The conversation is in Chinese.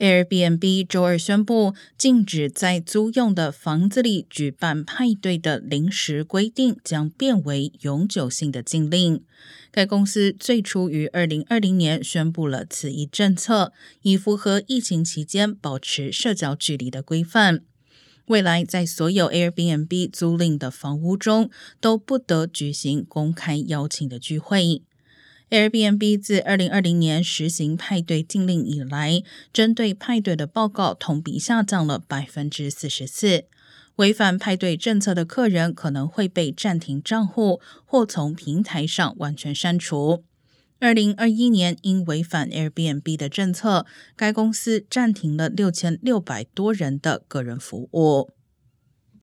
Airbnb 周二宣布，禁止在租用的房子里举办派对的临时规定将变为永久性的禁令。该公司最初于二零二零年宣布了此一政策，以符合疫情期间保持社交距离的规范。未来，在所有 Airbnb 租赁的房屋中，都不得举行公开邀请的聚会。Airbnb 自二零二零年实行派对禁令以来，针对派对的报告同比下降了百分之四十四。违反派对政策的客人可能会被暂停账户，或从平台上完全删除。二零二一年，因违反 Airbnb 的政策，该公司暂停了六千六百多人的个人服务。